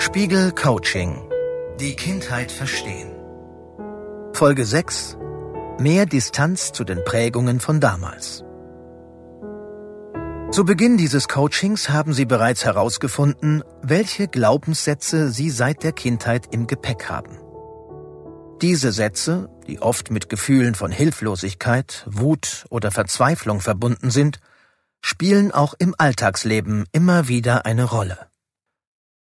Spiegel Coaching. Die Kindheit verstehen. Folge 6. Mehr Distanz zu den Prägungen von damals. Zu Beginn dieses Coachings haben Sie bereits herausgefunden, welche Glaubenssätze Sie seit der Kindheit im Gepäck haben. Diese Sätze, die oft mit Gefühlen von Hilflosigkeit, Wut oder Verzweiflung verbunden sind, spielen auch im Alltagsleben immer wieder eine Rolle.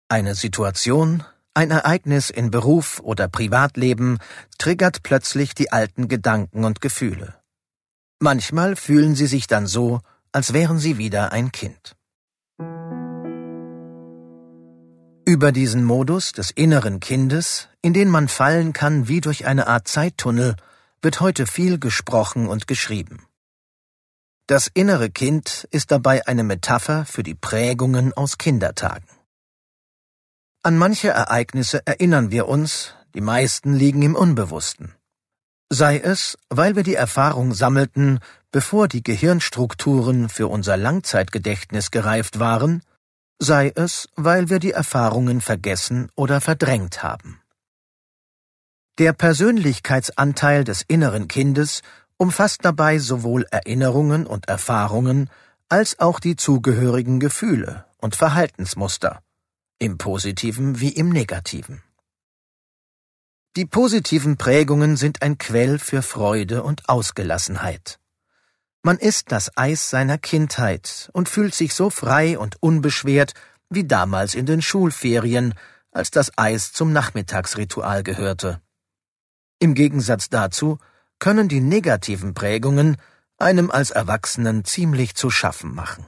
Eine Situation, ein Ereignis in Beruf oder Privatleben triggert plötzlich die alten Gedanken und Gefühle. Manchmal fühlen sie sich dann so, als wären sie wieder ein Kind. Über diesen Modus des inneren Kindes, in den man fallen kann wie durch eine Art Zeittunnel, wird heute viel gesprochen und geschrieben. Das innere Kind ist dabei eine Metapher für die Prägungen aus Kindertagen. An manche Ereignisse erinnern wir uns, die meisten liegen im Unbewussten. Sei es, weil wir die Erfahrung sammelten, bevor die Gehirnstrukturen für unser Langzeitgedächtnis gereift waren, sei es, weil wir die Erfahrungen vergessen oder verdrängt haben. Der Persönlichkeitsanteil des inneren Kindes umfasst dabei sowohl Erinnerungen und Erfahrungen als auch die zugehörigen Gefühle und Verhaltensmuster im positiven wie im negativen. Die positiven Prägungen sind ein Quell für Freude und Ausgelassenheit. Man ist das Eis seiner Kindheit und fühlt sich so frei und unbeschwert wie damals in den Schulferien, als das Eis zum Nachmittagsritual gehörte. Im Gegensatz dazu können die negativen Prägungen einem als Erwachsenen ziemlich zu schaffen machen.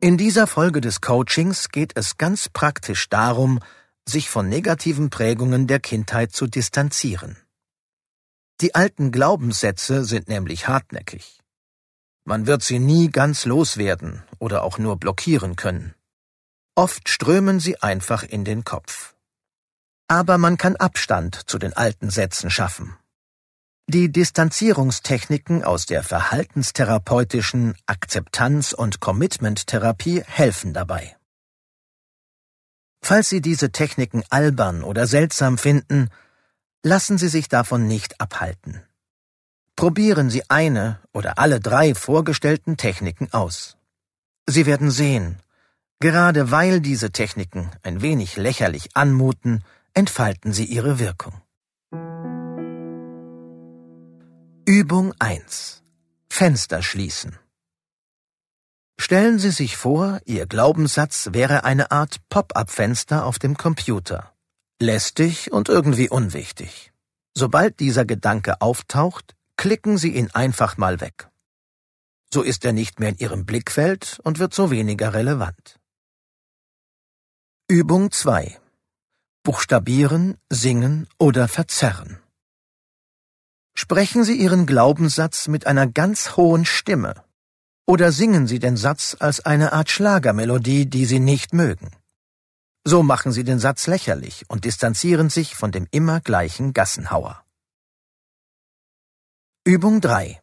In dieser Folge des Coachings geht es ganz praktisch darum, sich von negativen Prägungen der Kindheit zu distanzieren. Die alten Glaubenssätze sind nämlich hartnäckig. Man wird sie nie ganz loswerden oder auch nur blockieren können. Oft strömen sie einfach in den Kopf. Aber man kann Abstand zu den alten Sätzen schaffen. Die Distanzierungstechniken aus der verhaltenstherapeutischen Akzeptanz- und Commitment-Therapie helfen dabei. Falls Sie diese Techniken albern oder seltsam finden, lassen Sie sich davon nicht abhalten. Probieren Sie eine oder alle drei vorgestellten Techniken aus. Sie werden sehen, gerade weil diese Techniken ein wenig lächerlich anmuten, entfalten sie ihre Wirkung. Übung 1. Fenster schließen. Stellen Sie sich vor, Ihr Glaubenssatz wäre eine Art Pop-up-Fenster auf dem Computer. Lästig und irgendwie unwichtig. Sobald dieser Gedanke auftaucht, klicken Sie ihn einfach mal weg. So ist er nicht mehr in Ihrem Blickfeld und wird so weniger relevant. Übung 2. Buchstabieren, singen oder verzerren. Sprechen Sie Ihren Glaubenssatz mit einer ganz hohen Stimme. Oder singen Sie den Satz als eine Art Schlagermelodie, die Sie nicht mögen. So machen Sie den Satz lächerlich und distanzieren sich von dem immer gleichen Gassenhauer. Übung 3.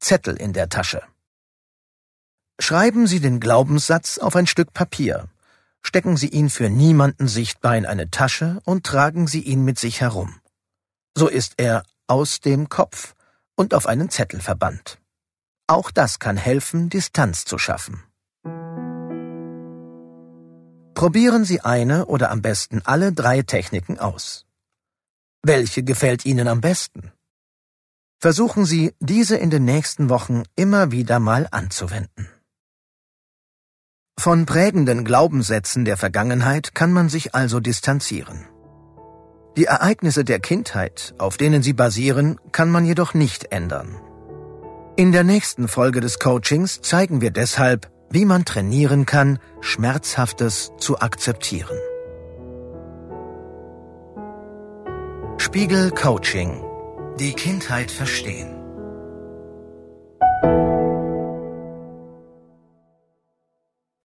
Zettel in der Tasche. Schreiben Sie den Glaubenssatz auf ein Stück Papier, stecken Sie ihn für niemanden sichtbar in eine Tasche und tragen Sie ihn mit sich herum. So ist er aus dem Kopf und auf einen Zettel verbannt. Auch das kann helfen, Distanz zu schaffen. Probieren Sie eine oder am besten alle drei Techniken aus. Welche gefällt Ihnen am besten? Versuchen Sie, diese in den nächsten Wochen immer wieder mal anzuwenden. Von prägenden Glaubenssätzen der Vergangenheit kann man sich also distanzieren. Die Ereignisse der Kindheit, auf denen sie basieren, kann man jedoch nicht ändern. In der nächsten Folge des Coachings zeigen wir deshalb, wie man trainieren kann, Schmerzhaftes zu akzeptieren. Spiegel Coaching. Die Kindheit verstehen.